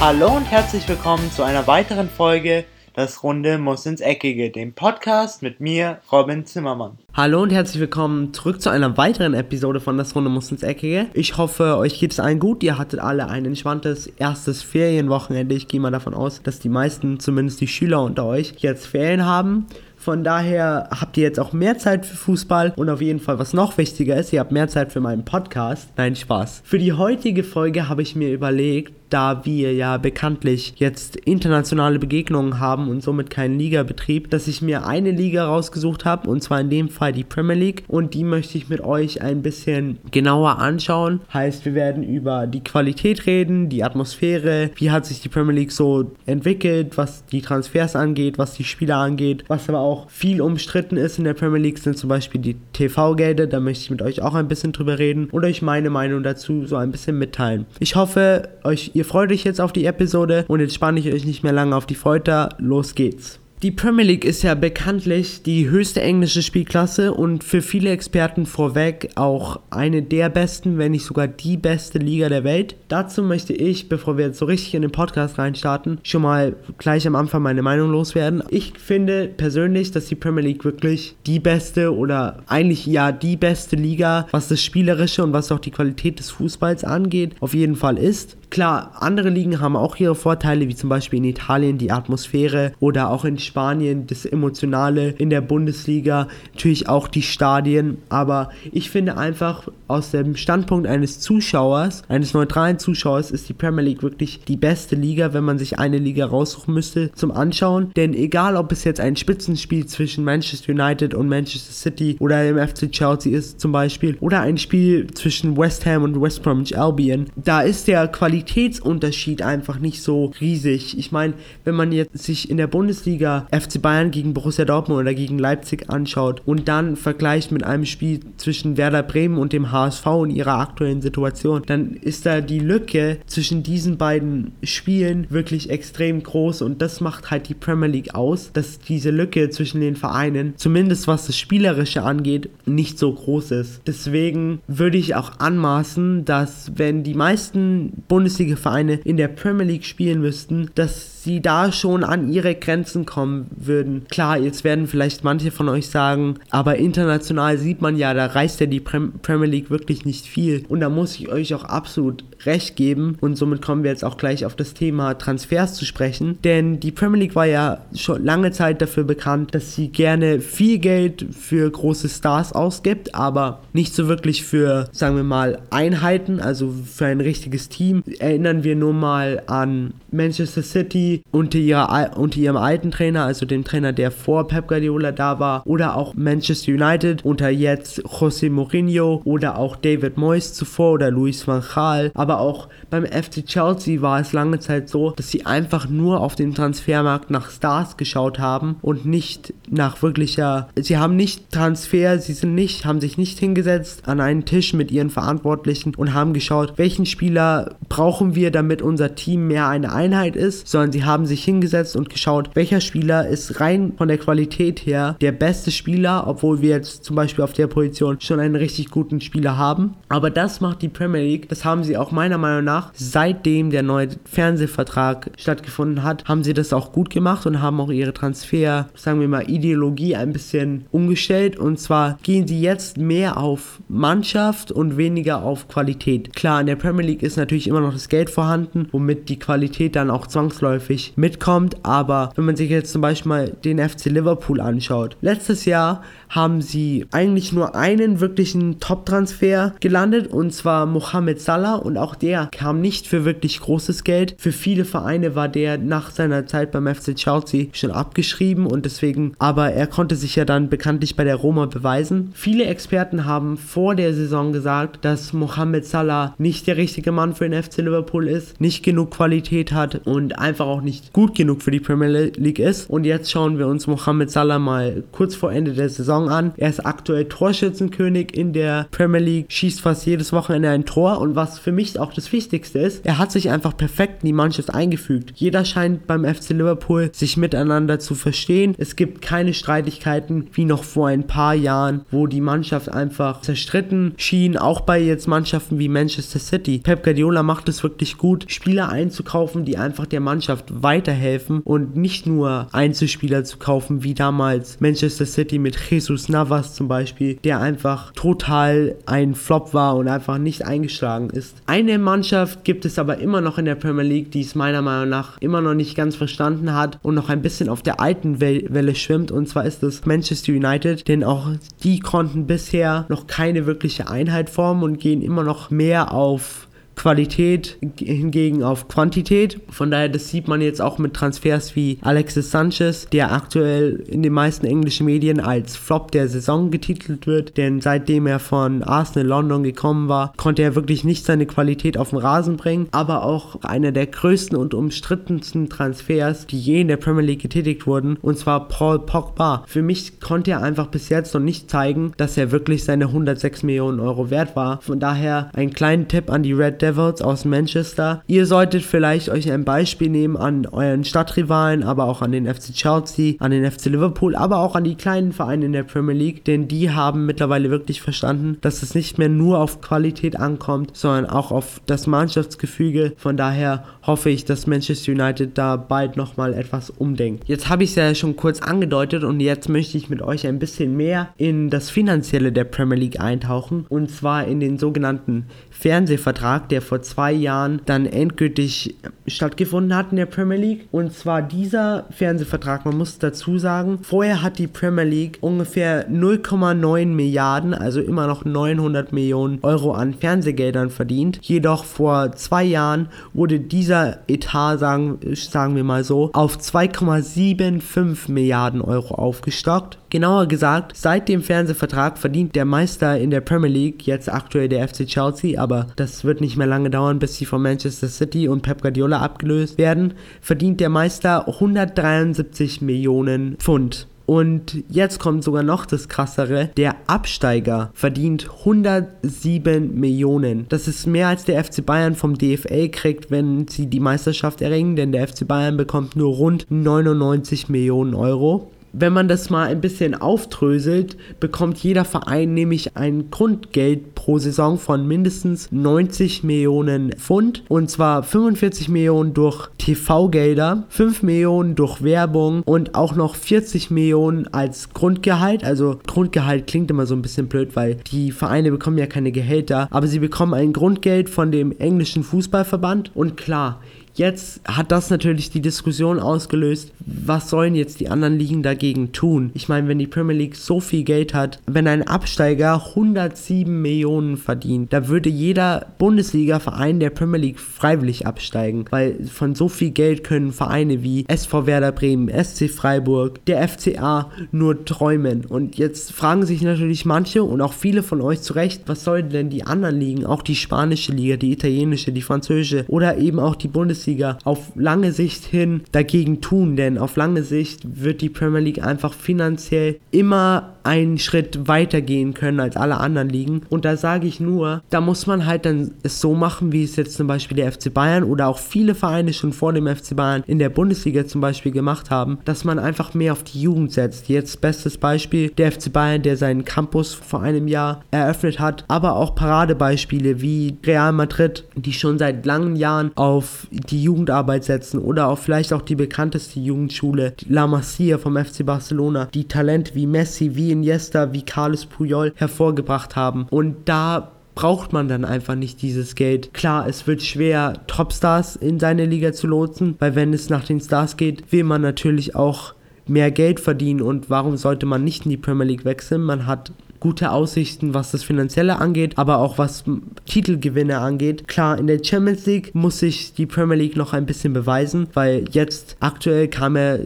Hallo und herzlich willkommen zu einer weiteren Folge Das Runde muss ins Eckige, dem Podcast mit mir, Robin Zimmermann. Hallo und herzlich willkommen zurück zu einer weiteren Episode von Das Runde muss ins Eckige. Ich hoffe, euch geht es allen gut. Ihr hattet alle ein entspanntes erstes Ferienwochenende. Ich gehe mal davon aus, dass die meisten, zumindest die Schüler unter euch, jetzt Ferien haben. Von daher habt ihr jetzt auch mehr Zeit für Fußball und auf jeden Fall, was noch wichtiger ist, ihr habt mehr Zeit für meinen Podcast. Nein, Spaß. Für die heutige Folge habe ich mir überlegt, da wir ja bekanntlich jetzt internationale Begegnungen haben und somit keinen Ligabetrieb, dass ich mir eine Liga rausgesucht habe und zwar in dem Fall die Premier League und die möchte ich mit euch ein bisschen genauer anschauen. Heißt, wir werden über die Qualität reden, die Atmosphäre, wie hat sich die Premier League so entwickelt, was die Transfers angeht, was die Spieler angeht, was aber auch viel umstritten ist in der Premier League sind zum Beispiel die TV-Gelder, da möchte ich mit euch auch ein bisschen drüber reden und euch meine Meinung dazu so ein bisschen mitteilen. Ich hoffe, euch ihr freut euch jetzt auf die Episode und jetzt spanne ich euch nicht mehr lange auf die Folter. Los geht's. Die Premier League ist ja bekanntlich die höchste englische Spielklasse und für viele Experten vorweg auch eine der besten, wenn nicht sogar die beste Liga der Welt. Dazu möchte ich, bevor wir jetzt so richtig in den Podcast reinstarten, schon mal gleich am Anfang meine Meinung loswerden. Ich finde persönlich, dass die Premier League wirklich die beste oder eigentlich ja die beste Liga, was das Spielerische und was auch die Qualität des Fußballs angeht, auf jeden Fall ist. Klar, andere Ligen haben auch ihre Vorteile, wie zum Beispiel in Italien die Atmosphäre oder auch in Spanien das Emotionale, in der Bundesliga natürlich auch die Stadien. Aber ich finde einfach aus dem Standpunkt eines Zuschauers, eines neutralen Zuschauers, ist die Premier League wirklich die beste Liga, wenn man sich eine Liga raussuchen müsste zum Anschauen. Denn egal, ob es jetzt ein Spitzenspiel zwischen Manchester United und Manchester City oder im FC Chelsea ist zum Beispiel oder ein Spiel zwischen West Ham und West Bromwich Albion, da ist der Qualität Qualitätsunterschied einfach nicht so riesig. Ich meine, wenn man jetzt sich in der Bundesliga FC Bayern gegen Borussia Dortmund oder gegen Leipzig anschaut und dann vergleicht mit einem Spiel zwischen Werder Bremen und dem HSV in ihrer aktuellen Situation, dann ist da die Lücke zwischen diesen beiden Spielen wirklich extrem groß und das macht halt die Premier League aus, dass diese Lücke zwischen den Vereinen, zumindest was das Spielerische angeht, nicht so groß ist. Deswegen würde ich auch anmaßen, dass wenn die meisten Bundesliga Bundesliga-Vereine in der Premier League spielen müssten, dass sie da schon an ihre Grenzen kommen würden. Klar, jetzt werden vielleicht manche von euch sagen, aber international sieht man ja, da reißt ja die Premier League wirklich nicht viel. Und da muss ich euch auch absolut recht geben. Und somit kommen wir jetzt auch gleich auf das Thema Transfers zu sprechen. Denn die Premier League war ja schon lange Zeit dafür bekannt, dass sie gerne viel Geld für große Stars ausgibt, aber nicht so wirklich für, sagen wir mal, Einheiten, also für ein richtiges Team erinnern wir nur mal an Manchester City unter, ihrer, unter ihrem alten Trainer, also dem Trainer, der vor Pep Guardiola da war, oder auch Manchester United unter jetzt José Mourinho oder auch David Moyes zuvor oder Luis van Gaal. Aber auch beim FC Chelsea war es lange Zeit so, dass sie einfach nur auf dem Transfermarkt nach Stars geschaut haben und nicht nach wirklicher. Sie haben nicht Transfer, sie sind nicht, haben sich nicht hingesetzt an einen Tisch mit ihren Verantwortlichen und haben geschaut, welchen Spieler brauchen wir, damit unser Team mehr eine Einheit ist, sondern sie haben sich hingesetzt und geschaut, welcher Spieler ist rein von der Qualität her der beste Spieler, obwohl wir jetzt zum Beispiel auf der Position schon einen richtig guten Spieler haben. Aber das macht die Premier League, das haben sie auch meiner Meinung nach, seitdem der neue Fernsehvertrag stattgefunden hat, haben sie das auch gut gemacht und haben auch ihre Transfer, sagen wir mal, Ideologie ein bisschen umgestellt. Und zwar gehen sie jetzt mehr auf Mannschaft und weniger auf Qualität. Klar, in der Premier League ist natürlich immer noch das Geld vorhanden, womit die Qualität dann auch zwangsläufig mitkommt. Aber wenn man sich jetzt zum Beispiel mal den FC Liverpool anschaut, letztes Jahr haben sie eigentlich nur einen wirklichen Top-Transfer gelandet und zwar Mohamed Salah und auch der kam nicht für wirklich großes Geld. Für viele Vereine war der nach seiner Zeit beim FC Chelsea schon abgeschrieben und deswegen, aber er konnte sich ja dann bekanntlich bei der Roma beweisen. Viele Experten haben vor der Saison gesagt, dass Mohamed Salah nicht der richtige Mann für den FC Liverpool ist, nicht genug Qualität hat und einfach auch nicht gut genug für die Premier League ist. Und jetzt schauen wir uns Mohamed Salah mal kurz vor Ende der Saison an. Er ist aktuell Torschützenkönig in der Premier League, schießt fast jedes Wochenende ein Tor und was für mich auch das Wichtigste ist, er hat sich einfach perfekt in die Mannschaft eingefügt. Jeder scheint beim FC Liverpool sich miteinander zu verstehen. Es gibt keine Streitigkeiten wie noch vor ein paar Jahren, wo die Mannschaft einfach zerstritten schien, auch bei jetzt Mannschaften wie Manchester City. Pep Guardiola macht es wirklich gut, Spieler einzukaufen, die einfach der Mannschaft weiterhelfen und nicht nur Einzelspieler zu kaufen, wie damals Manchester City mit Jesus Navas zum Beispiel, der einfach total ein Flop war und einfach nicht eingeschlagen ist. Eine Mannschaft gibt es aber immer noch in der Premier League, die es meiner Meinung nach immer noch nicht ganz verstanden hat und noch ein bisschen auf der alten Welle schwimmt und zwar ist es Manchester United, denn auch die konnten bisher noch keine wirkliche Einheit formen und gehen immer noch mehr auf Qualität hingegen auf Quantität. Von daher, das sieht man jetzt auch mit Transfers wie Alexis Sanchez, der aktuell in den meisten englischen Medien als Flop der Saison getitelt wird, denn seitdem er von Arsenal London gekommen war, konnte er wirklich nicht seine Qualität auf den Rasen bringen, aber auch einer der größten und umstrittensten Transfers, die je in der Premier League getätigt wurden, und zwar Paul Pogba. Für mich konnte er einfach bis jetzt noch nicht zeigen, dass er wirklich seine 106 Millionen Euro wert war. Von daher ein kleiner Tipp an die Red Devils Devils aus Manchester. Ihr solltet vielleicht euch ein Beispiel nehmen an euren Stadtrivalen, aber auch an den FC Chelsea, an den FC Liverpool, aber auch an die kleinen Vereine in der Premier League, denn die haben mittlerweile wirklich verstanden, dass es nicht mehr nur auf Qualität ankommt, sondern auch auf das Mannschaftsgefüge. Von daher hoffe ich, dass Manchester United da bald nochmal etwas umdenkt. Jetzt habe ich es ja schon kurz angedeutet und jetzt möchte ich mit euch ein bisschen mehr in das Finanzielle der Premier League eintauchen und zwar in den sogenannten Fernsehvertrag, der vor zwei Jahren dann endgültig stattgefunden hat in der Premier League. Und zwar dieser Fernsehvertrag, man muss dazu sagen, vorher hat die Premier League ungefähr 0,9 Milliarden, also immer noch 900 Millionen Euro an Fernsehgeldern verdient. Jedoch vor zwei Jahren wurde dieser Etat, sagen, sagen wir mal so, auf 2,75 Milliarden Euro aufgestockt. Genauer gesagt, seit dem Fernsehvertrag verdient der Meister in der Premier League, jetzt aktuell der FC Chelsea, aber das wird nicht mehr lange dauern, bis sie von Manchester City und Pep Guardiola abgelöst werden, verdient der Meister 173 Millionen Pfund. Und jetzt kommt sogar noch das Krassere. Der Absteiger verdient 107 Millionen. Das ist mehr als der FC Bayern vom DFL kriegt, wenn sie die Meisterschaft erringen, denn der FC Bayern bekommt nur rund 99 Millionen Euro wenn man das mal ein bisschen aufdröselt, bekommt jeder Verein nämlich ein Grundgeld pro Saison von mindestens 90 Millionen Pfund und zwar 45 Millionen durch TV-Gelder, 5 Millionen durch Werbung und auch noch 40 Millionen als Grundgehalt. Also Grundgehalt klingt immer so ein bisschen blöd, weil die Vereine bekommen ja keine Gehälter, aber sie bekommen ein Grundgeld von dem englischen Fußballverband und klar, Jetzt hat das natürlich die Diskussion ausgelöst, was sollen jetzt die anderen Ligen dagegen tun? Ich meine, wenn die Premier League so viel Geld hat, wenn ein Absteiger 107 Millionen verdient, da würde jeder Bundesliga-Verein der Premier League freiwillig absteigen, weil von so viel Geld können Vereine wie SV Werder Bremen, SC Freiburg, der FCA nur träumen. Und jetzt fragen sich natürlich manche und auch viele von euch zu Recht, was sollen denn die anderen Ligen, auch die spanische Liga, die italienische, die französische oder eben auch die Bundesliga Bundesliga auf lange Sicht hin dagegen tun, denn auf lange Sicht wird die Premier League einfach finanziell immer einen Schritt weiter gehen können als alle anderen Ligen. Und da sage ich nur, da muss man halt dann es so machen, wie es jetzt zum Beispiel der FC Bayern oder auch viele Vereine schon vor dem FC Bayern in der Bundesliga zum Beispiel gemacht haben, dass man einfach mehr auf die Jugend setzt. Jetzt bestes Beispiel der FC Bayern, der seinen Campus vor einem Jahr eröffnet hat, aber auch Paradebeispiele wie Real Madrid, die schon seit langen Jahren auf die Jugendarbeit setzen oder auch vielleicht auch die bekannteste Jugendschule, La Masia vom FC Barcelona, die Talente wie Messi, wie Iniesta, wie Carlos Puyol hervorgebracht haben. Und da braucht man dann einfach nicht dieses Geld. Klar, es wird schwer, Topstars in seine Liga zu lotsen, weil wenn es nach den Stars geht, will man natürlich auch mehr Geld verdienen und warum sollte man nicht in die Premier League wechseln? Man hat gute Aussichten, was das Finanzielle angeht, aber auch was Titelgewinne angeht. Klar, in der Champions League muss sich die Premier League noch ein bisschen beweisen, weil jetzt aktuell kam er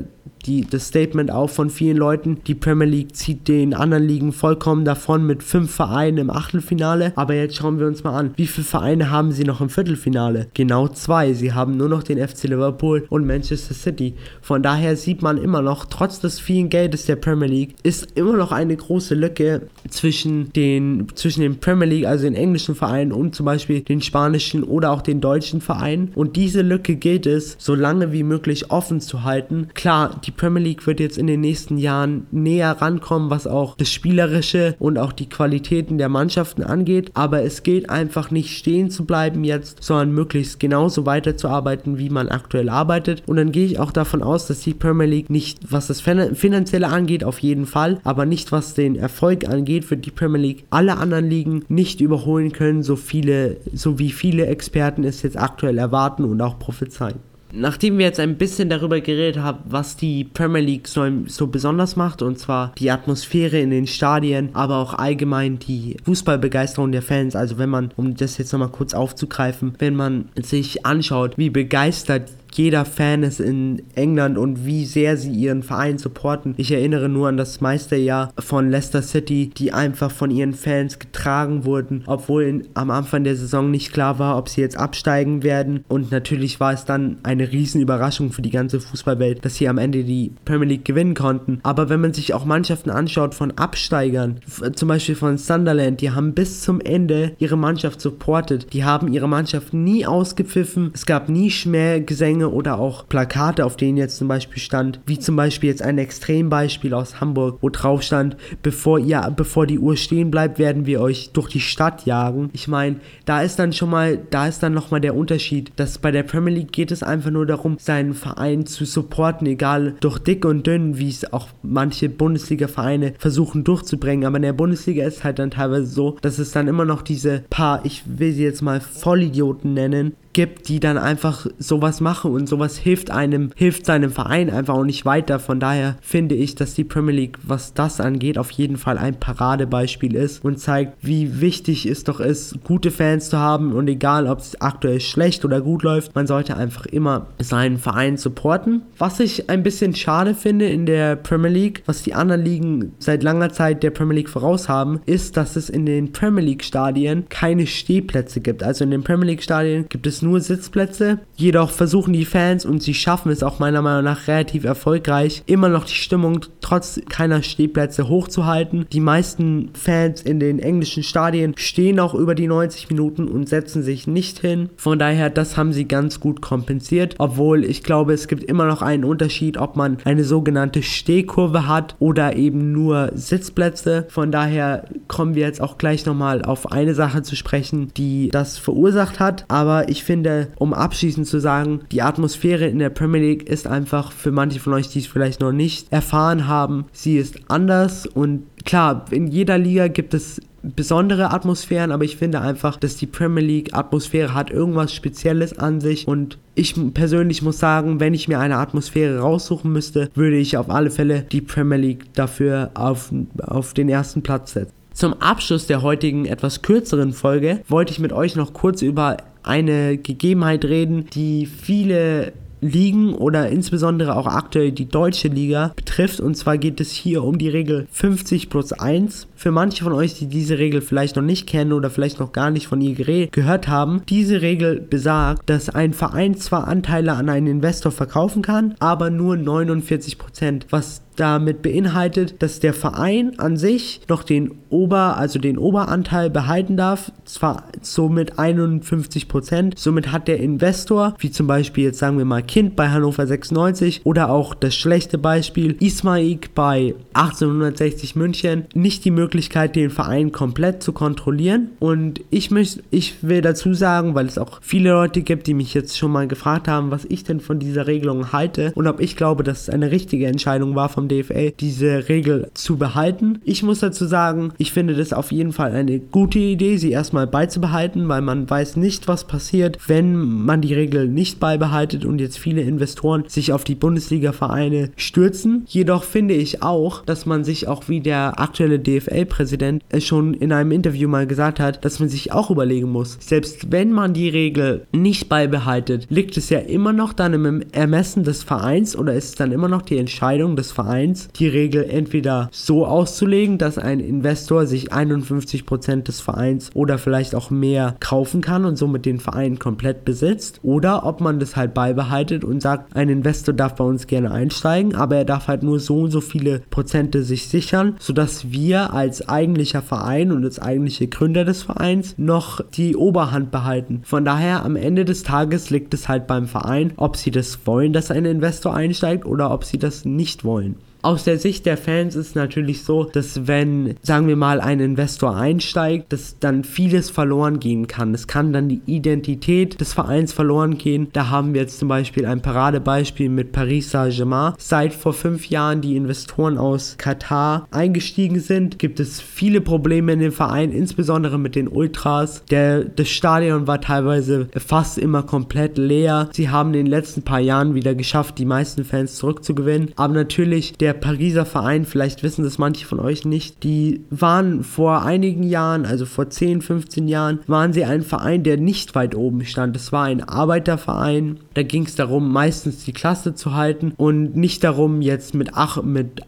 die, das Statement auf von vielen Leuten, die Premier League zieht den anderen Ligen vollkommen davon mit fünf Vereinen im Achtelfinale. Aber jetzt schauen wir uns mal an, wie viele Vereine haben sie noch im Viertelfinale? Genau zwei. Sie haben nur noch den FC Liverpool und Manchester City. Von daher sieht man immer noch, trotz des vielen Geldes der Premier League, ist immer noch eine große Lücke zwischen den, zwischen den Premier League, also den englischen Vereinen und zum Beispiel den spanischen oder auch den deutschen Vereinen. Und diese Lücke gilt es, so lange wie möglich offen zu halten. Klar, klar, die Premier League wird jetzt in den nächsten Jahren näher rankommen, was auch das Spielerische und auch die Qualitäten der Mannschaften angeht. Aber es gilt einfach nicht stehen zu bleiben jetzt, sondern möglichst genauso weiterzuarbeiten, wie man aktuell arbeitet. Und dann gehe ich auch davon aus, dass die Premier League nicht, was das Finanzielle angeht, auf jeden Fall, aber nicht was den Erfolg angeht, wird die Premier League alle anderen Ligen nicht überholen können, so viele, so wie viele Experten es jetzt aktuell erwarten und auch prophezeien. Nachdem wir jetzt ein bisschen darüber geredet haben, was die Premier League so, so, besonders macht, und zwar die Atmosphäre in den Stadien, aber auch allgemein die Fußballbegeisterung der Fans, also wenn man, um das jetzt nochmal kurz aufzugreifen, wenn man sich anschaut, wie begeistert jeder Fan ist in England und wie sehr sie ihren Verein supporten. Ich erinnere nur an das Meisterjahr von Leicester City, die einfach von ihren Fans getragen wurden, obwohl in, am Anfang der Saison nicht klar war, ob sie jetzt absteigen werden. Und natürlich war es dann eine Riesenüberraschung für die ganze Fußballwelt, dass sie am Ende die Premier League gewinnen konnten. Aber wenn man sich auch Mannschaften anschaut von Absteigern, zum Beispiel von Sunderland, die haben bis zum Ende ihre Mannschaft supportet. Die haben ihre Mannschaft nie ausgepfiffen. Es gab nie Schmähgesänge Dinge oder auch Plakate, auf denen jetzt zum Beispiel stand, wie zum Beispiel jetzt ein Extrembeispiel aus Hamburg, wo drauf stand, bevor ihr, bevor die Uhr stehen bleibt, werden wir euch durch die Stadt jagen. Ich meine, da ist dann schon mal, da ist dann nochmal der Unterschied, dass bei der Premier League geht es einfach nur darum, seinen Verein zu supporten, egal durch dick und dünn, wie es auch manche Bundesliga-Vereine versuchen durchzubringen. Aber in der Bundesliga ist halt dann teilweise so, dass es dann immer noch diese paar, ich will sie jetzt mal Vollidioten nennen, gibt, die dann einfach sowas machen und sowas hilft einem, hilft seinem Verein einfach auch nicht weiter. Von daher finde ich, dass die Premier League, was das angeht, auf jeden Fall ein Paradebeispiel ist und zeigt, wie wichtig es doch ist, gute Fans zu haben und egal, ob es aktuell schlecht oder gut läuft, man sollte einfach immer seinen Verein supporten. Was ich ein bisschen schade finde in der Premier League, was die anderen Ligen seit langer Zeit der Premier League voraus haben, ist, dass es in den Premier League Stadien keine Stehplätze gibt. Also in den Premier League Stadien gibt es nur Sitzplätze. Jedoch versuchen die Fans und sie schaffen es auch meiner Meinung nach relativ erfolgreich, immer noch die Stimmung trotz keiner Stehplätze hochzuhalten. Die meisten Fans in den englischen Stadien stehen auch über die 90 Minuten und setzen sich nicht hin. Von daher, das haben sie ganz gut kompensiert. Obwohl ich glaube, es gibt immer noch einen Unterschied, ob man eine sogenannte Stehkurve hat oder eben nur Sitzplätze. Von daher kommen wir jetzt auch gleich nochmal auf eine Sache zu sprechen, die das verursacht hat. Aber ich finde, um abschließend zu sagen, die Atmosphäre in der Premier League ist einfach für manche von euch, die es vielleicht noch nicht erfahren haben, sie ist anders und klar, in jeder Liga gibt es besondere Atmosphären, aber ich finde einfach, dass die Premier League Atmosphäre hat irgendwas Spezielles an sich und ich persönlich muss sagen, wenn ich mir eine Atmosphäre raussuchen müsste, würde ich auf alle Fälle die Premier League dafür auf, auf den ersten Platz setzen. Zum Abschluss der heutigen etwas kürzeren Folge wollte ich mit euch noch kurz über eine Gegebenheit reden, die viele Ligen oder insbesondere auch aktuell die deutsche Liga betrifft. Und zwar geht es hier um die Regel 50 plus 1. Für manche von euch, die diese Regel vielleicht noch nicht kennen oder vielleicht noch gar nicht von ihr gehört haben, diese Regel besagt, dass ein Verein zwar Anteile an einen Investor verkaufen kann, aber nur 49%, Prozent, was damit beinhaltet, dass der Verein an sich noch den Ober, also den Oberanteil behalten darf, zwar somit 51 Prozent. Somit hat der Investor, wie zum Beispiel jetzt sagen wir mal Kind bei Hannover 96 oder auch das schlechte Beispiel Ismaik bei 1860 München, nicht die Möglichkeit, den Verein komplett zu kontrollieren. Und ich möchte, ich will dazu sagen, weil es auch viele Leute gibt, die mich jetzt schon mal gefragt haben, was ich denn von dieser Regelung halte und ob ich glaube, dass es eine richtige Entscheidung war vom vom DFL, diese Regel zu behalten. Ich muss dazu sagen, ich finde das auf jeden Fall eine gute Idee, sie erstmal beizubehalten, weil man weiß nicht, was passiert, wenn man die Regel nicht beibehaltet und jetzt viele Investoren sich auf die Bundesliga-Vereine stürzen. Jedoch finde ich auch, dass man sich auch wie der aktuelle DFL-Präsident schon in einem Interview mal gesagt hat, dass man sich auch überlegen muss, selbst wenn man die Regel nicht beibehaltet, liegt es ja immer noch dann im Ermessen des Vereins oder ist es dann immer noch die Entscheidung des Vereins, Vereins die Regel entweder so auszulegen, dass ein Investor sich 51% des Vereins oder vielleicht auch mehr kaufen kann und somit den Verein komplett besitzt oder ob man das halt beibehaltet und sagt, ein Investor darf bei uns gerne einsteigen, aber er darf halt nur so und so viele Prozente sich sichern, sodass wir als eigentlicher Verein und als eigentliche Gründer des Vereins noch die Oberhand behalten. Von daher am Ende des Tages liegt es halt beim Verein, ob sie das wollen, dass ein Investor einsteigt oder ob sie das nicht wollen. Aus der Sicht der Fans ist natürlich so, dass wenn, sagen wir mal, ein Investor einsteigt, dass dann vieles verloren gehen kann. Es kann dann die Identität des Vereins verloren gehen. Da haben wir jetzt zum Beispiel ein Paradebeispiel mit Paris Saint-Germain. Seit vor fünf Jahren die Investoren aus Katar eingestiegen sind, gibt es viele Probleme in dem Verein, insbesondere mit den Ultras. Der, das Stadion war teilweise fast immer komplett leer. Sie haben in den letzten paar Jahren wieder geschafft, die meisten Fans zurückzugewinnen. Aber natürlich der der Pariser Verein, vielleicht wissen das manche von euch nicht, die waren vor einigen Jahren, also vor 10, 15 Jahren, waren sie ein Verein, der nicht weit oben stand. Es war ein Arbeiterverein. Da ging es darum, meistens die Klasse zu halten und nicht darum, jetzt mit, ach, mit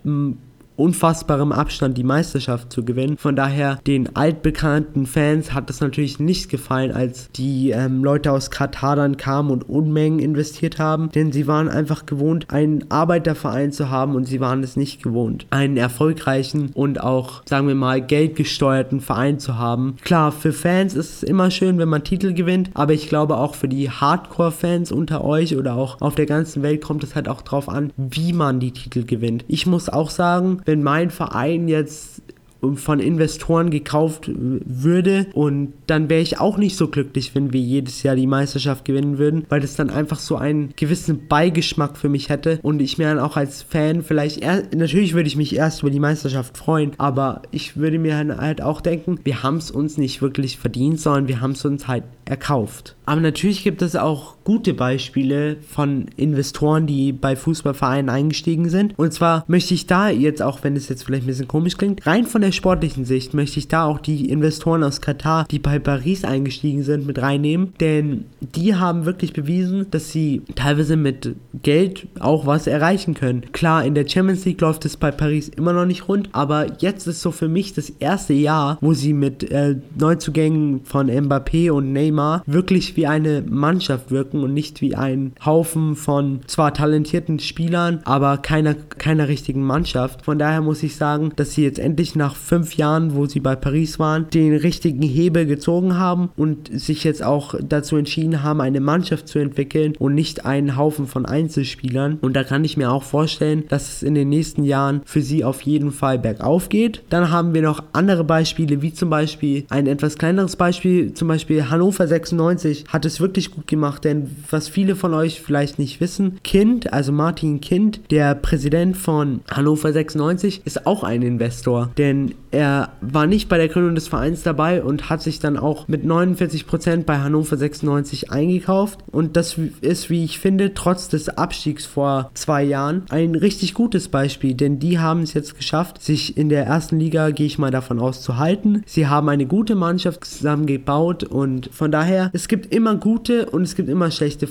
unfassbarem Abstand die Meisterschaft zu gewinnen. Von daher den altbekannten Fans hat es natürlich nicht gefallen, als die ähm, Leute aus Katar dann kamen und Unmengen investiert haben, denn sie waren einfach gewohnt, einen Arbeiterverein zu haben und sie waren es nicht gewohnt, einen erfolgreichen und auch, sagen wir mal, geldgesteuerten Verein zu haben. Klar, für Fans ist es immer schön, wenn man Titel gewinnt, aber ich glaube auch für die Hardcore-Fans unter euch oder auch auf der ganzen Welt kommt es halt auch drauf an, wie man die Titel gewinnt. Ich muss auch sagen, wenn mein Verein jetzt von Investoren gekauft würde und dann wäre ich auch nicht so glücklich, wenn wir jedes Jahr die Meisterschaft gewinnen würden, weil das dann einfach so einen gewissen Beigeschmack für mich hätte und ich mir dann auch als Fan vielleicht erst, natürlich würde ich mich erst über die Meisterschaft freuen, aber ich würde mir halt auch denken, wir haben es uns nicht wirklich verdient, sondern wir haben es uns halt erkauft. Aber natürlich gibt es auch gute Beispiele von Investoren, die bei Fußballvereinen eingestiegen sind. Und zwar möchte ich da jetzt, auch wenn es jetzt vielleicht ein bisschen komisch klingt, rein von der sportlichen Sicht möchte ich da auch die Investoren aus Katar, die bei Paris eingestiegen sind, mit reinnehmen. Denn die haben wirklich bewiesen, dass sie teilweise mit Geld auch was erreichen können. Klar, in der Champions League läuft es bei Paris immer noch nicht rund, aber jetzt ist so für mich das erste Jahr, wo sie mit äh, Neuzugängen von Mbappé und Neymar Neymar wirklich wie eine Mannschaft wirken und nicht wie ein Haufen von zwar talentierten Spielern, aber keiner, keiner richtigen Mannschaft. Von daher muss ich sagen, dass sie jetzt endlich nach fünf Jahren, wo sie bei Paris waren, den richtigen Hebel gezogen haben und sich jetzt auch dazu entschieden haben, eine Mannschaft zu entwickeln und nicht einen Haufen von Einzelspielern. Und da kann ich mir auch vorstellen, dass es in den nächsten Jahren für sie auf jeden Fall bergauf geht. Dann haben wir noch andere Beispiele, wie zum Beispiel ein etwas kleineres Beispiel, zum Beispiel Hannover Hannover 96 hat es wirklich gut gemacht, denn was viele von euch vielleicht nicht wissen, Kind, also Martin Kind, der Präsident von Hannover 96, ist auch ein Investor, denn er war nicht bei der Gründung des Vereins dabei und hat sich dann auch mit 49% bei Hannover 96 eingekauft und das ist, wie ich finde, trotz des Abstiegs vor zwei Jahren ein richtig gutes Beispiel, denn die haben es jetzt geschafft, sich in der ersten Liga, gehe ich mal davon aus, zu halten. Sie haben eine gute Mannschaft zusammengebaut und von daher, es gibt immer gute und es gibt immer schlechte,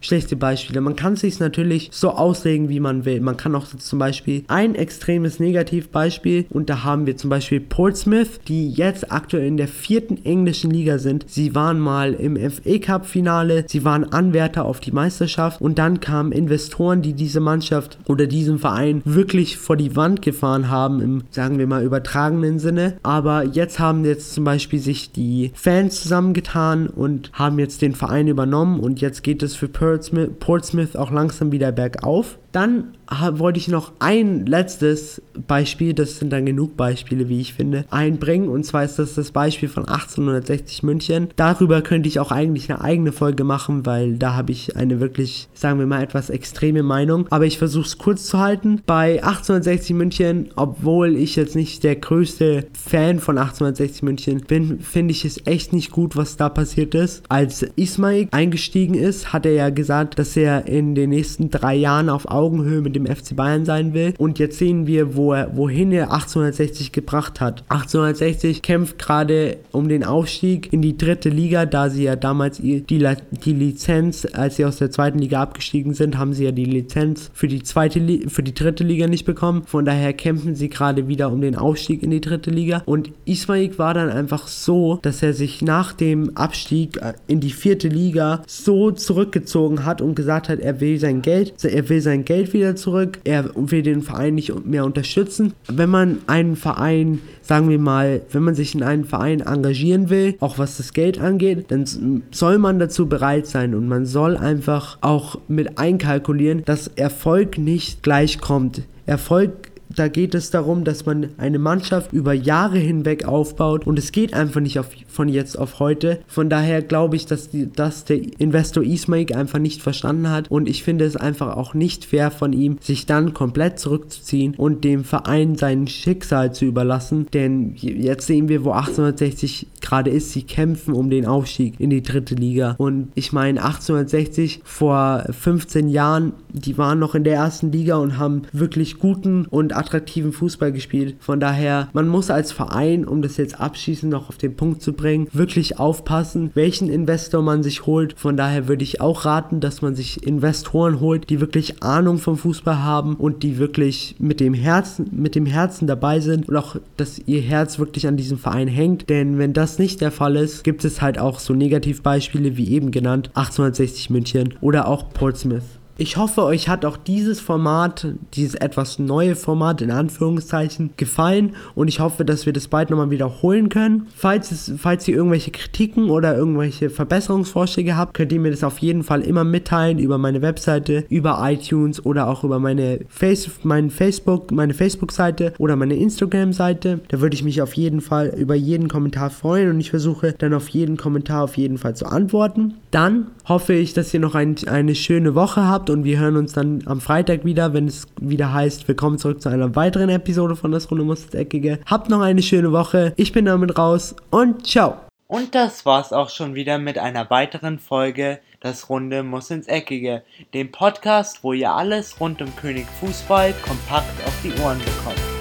schlechte Beispiele. Man kann es sich natürlich so auslegen, wie man will. Man kann auch zum Beispiel ein extremes Negativbeispiel und da haben wir zum Beispiel Portsmouth, die jetzt aktuell in der vierten englischen Liga sind. Sie waren mal im FA Cup Finale, sie waren Anwärter auf die Meisterschaft und dann kamen Investoren, die diese Mannschaft oder diesen Verein wirklich vor die Wand gefahren haben, im, sagen wir mal, übertragenen Sinne. Aber jetzt haben jetzt zum Beispiel sich die Fans zusammengetan und haben jetzt den Verein übernommen und jetzt geht es für Portsmouth, Portsmouth auch langsam wieder bergauf. Dann wollte ich noch ein letztes Beispiel, das sind dann genug Beispiele, wie ich finde, einbringen. Und zwar ist das das Beispiel von 1860 München. Darüber könnte ich auch eigentlich eine eigene Folge machen, weil da habe ich eine wirklich, sagen wir mal, etwas extreme Meinung. Aber ich versuche es kurz zu halten. Bei 1860 München, obwohl ich jetzt nicht der größte Fan von 1860 München bin, finde ich es echt nicht gut, was da passiert ist. Als Ismail eingestiegen ist, hat er ja gesagt, dass er in den nächsten drei Jahren auf Augenhöhe mit dem FC Bayern sein will. Und jetzt sehen wir, wo er, wohin er 1860 gebracht hat. 1860 kämpft gerade um den Aufstieg in die dritte Liga, da sie ja damals die, die Lizenz, als sie aus der zweiten Liga abgestiegen sind, haben sie ja die Lizenz für die zweite für die dritte Liga nicht bekommen. Von daher kämpfen sie gerade wieder um den Aufstieg in die dritte Liga. Und Ismail war dann einfach so, dass er sich nach dem Abstieg äh, in die vierte Liga so zurückgezogen hat und gesagt hat, er will sein Geld, er will sein Geld wieder zurück, er will den Verein nicht mehr unterstützen. Wenn man einen Verein, sagen wir mal, wenn man sich in einen Verein engagieren will, auch was das Geld angeht, dann soll man dazu bereit sein und man soll einfach auch mit einkalkulieren, dass Erfolg nicht gleich kommt. Erfolg da geht es darum, dass man eine Mannschaft über Jahre hinweg aufbaut und es geht einfach nicht auf, von jetzt auf heute. Von daher glaube ich, dass, die, dass der Investor Ismail einfach nicht verstanden hat und ich finde es einfach auch nicht fair von ihm, sich dann komplett zurückzuziehen und dem Verein sein Schicksal zu überlassen. Denn jetzt sehen wir, wo 1860 gerade ist. Sie kämpfen um den Aufstieg in die dritte Liga. Und ich meine, 1860 vor 15 Jahren, die waren noch in der ersten Liga und haben wirklich guten und attraktiven Fußball gespielt. Von daher, man muss als Verein, um das jetzt abschließend noch auf den Punkt zu bringen, wirklich aufpassen, welchen Investor man sich holt. Von daher würde ich auch raten, dass man sich Investoren holt, die wirklich Ahnung vom Fußball haben und die wirklich mit dem Herzen, mit dem Herzen dabei sind und auch, dass ihr Herz wirklich an diesem Verein hängt. Denn wenn das nicht der Fall ist, gibt es halt auch so Negativbeispiele wie eben genannt 1860 München oder auch Portsmouth. Ich hoffe, euch hat auch dieses Format, dieses etwas neue Format in Anführungszeichen, gefallen und ich hoffe, dass wir das bald nochmal wiederholen können. Falls, es, falls ihr irgendwelche Kritiken oder irgendwelche Verbesserungsvorschläge habt, könnt ihr mir das auf jeden Fall immer mitteilen über meine Webseite, über iTunes oder auch über meine, Face, mein Facebook, meine Facebook-Seite oder meine Instagram-Seite. Da würde ich mich auf jeden Fall über jeden Kommentar freuen und ich versuche dann auf jeden Kommentar auf jeden Fall zu antworten. Dann hoffe ich, dass ihr noch ein, eine schöne Woche habt und wir hören uns dann am Freitag wieder, wenn es wieder heißt, willkommen zurück zu einer weiteren Episode von Das Runde muss ins Eckige. Habt noch eine schöne Woche. Ich bin damit raus und ciao. Und das war's auch schon wieder mit einer weiteren Folge Das Runde muss ins Eckige, dem Podcast, wo ihr alles rund um König Fußball kompakt auf die Ohren bekommt.